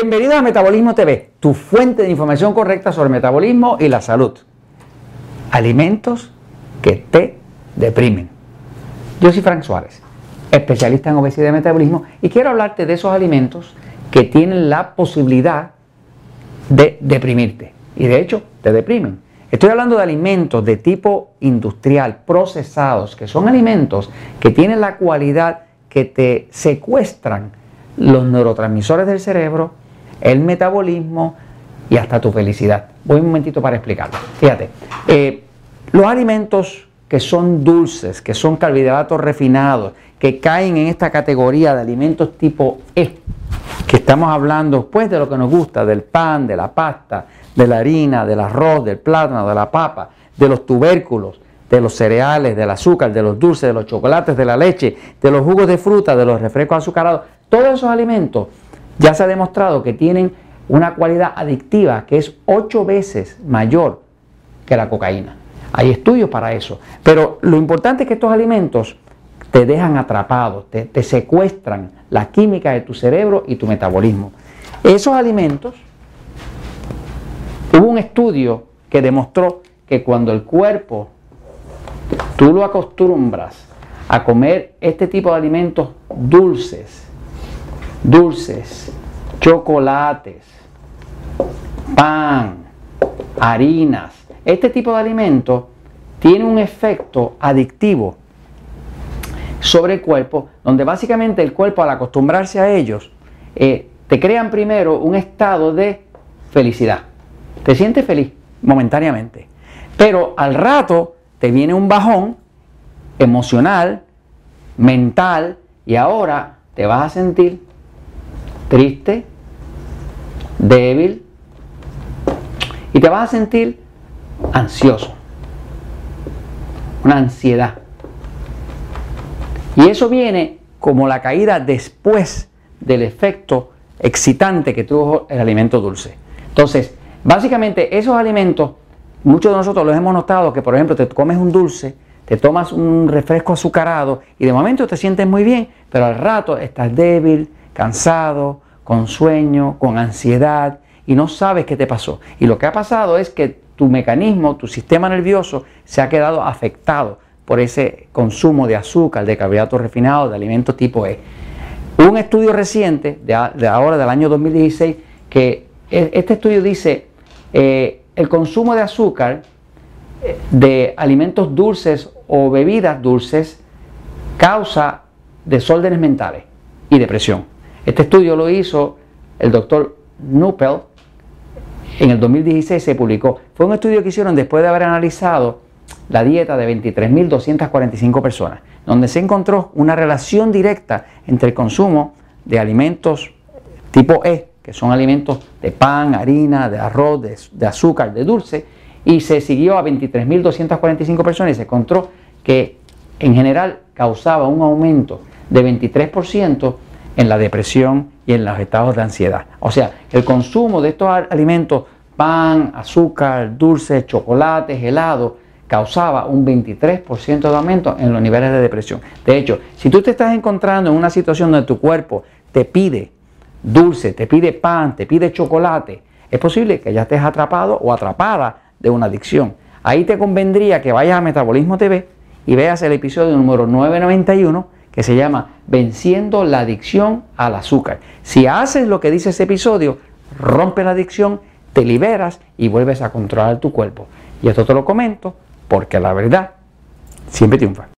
Bienvenido a Metabolismo TV, tu fuente de información correcta sobre metabolismo y la salud. Alimentos que te deprimen. Yo soy Frank Suárez, especialista en obesidad y metabolismo, y quiero hablarte de esos alimentos que tienen la posibilidad de deprimirte. Y de hecho, te deprimen. Estoy hablando de alimentos de tipo industrial, procesados, que son alimentos que tienen la cualidad que te secuestran los neurotransmisores del cerebro, el metabolismo y hasta tu felicidad. Voy un momentito para explicarlo. Fíjate, eh, los alimentos que son dulces, que son carbohidratos refinados, que caen en esta categoría de alimentos tipo E, que estamos hablando pues de lo que nos gusta, del pan, de la pasta, de la harina, del arroz, del plátano, de la papa, de los tubérculos, de los cereales, del azúcar, de los dulces, de los chocolates, de la leche, de los jugos de fruta, de los refrescos azucarados, todos esos alimentos ya se ha demostrado que tienen una cualidad adictiva que es ocho veces mayor que la cocaína. Hay estudios para eso. Pero lo importante es que estos alimentos te dejan atrapado, te, te secuestran la química de tu cerebro y tu metabolismo. Esos alimentos, hubo un estudio que demostró que cuando el cuerpo tú lo acostumbras a comer este tipo de alimentos dulces, dulces, chocolates, pan, harinas, este tipo de alimentos tiene un efecto adictivo sobre el cuerpo, donde básicamente el cuerpo al acostumbrarse a ellos, eh, te crean primero un estado de felicidad. Te sientes feliz momentáneamente, pero al rato te viene un bajón emocional, mental, y ahora te vas a sentir triste, débil, y te vas a sentir ansioso, una ansiedad. Y eso viene como la caída después del efecto excitante que tuvo el alimento dulce. Entonces, básicamente esos alimentos, muchos de nosotros los hemos notado que, por ejemplo, te comes un dulce, te tomas un refresco azucarado y de momento te sientes muy bien, pero al rato estás débil, cansado, con sueño, con ansiedad y no sabes qué te pasó. Y lo que ha pasado es que tu mecanismo, tu sistema nervioso se ha quedado afectado por ese consumo de azúcar, de carbohidratos refinados, de alimentos tipo E. Un estudio reciente, de, ahora del año 2016, que e, este estudio dice, eh, el consumo de azúcar, eh, de alimentos dulces o bebidas dulces, causa desórdenes mentales y depresión. Este estudio lo hizo el doctor Nuppel en el 2016 se publicó. Fue un estudio que hicieron después de haber analizado la dieta de 23.245 personas, donde se encontró una relación directa entre el consumo de alimentos tipo E, que son alimentos de pan, harina, de arroz, de, azúcar, de dulce, y se siguió a 23.245 personas y se encontró que en general causaba un aumento de 23% en la depresión y en los estados de ansiedad. O sea, el consumo de estos alimentos, pan, azúcar, dulces, chocolates, helados, causaba un 23% de aumento en los niveles de depresión. De hecho, si tú te estás encontrando en una situación donde tu cuerpo te pide dulce, te pide pan, te pide chocolate, es posible que ya estés atrapado o atrapada de una adicción. Ahí te convendría que vayas a Metabolismo TV y veas el episodio número 991 que se llama Venciendo la adicción al azúcar. Si haces lo que dice ese episodio, rompe la adicción, te liberas y vuelves a controlar tu cuerpo. Y esto te lo comento porque la verdad siempre triunfa.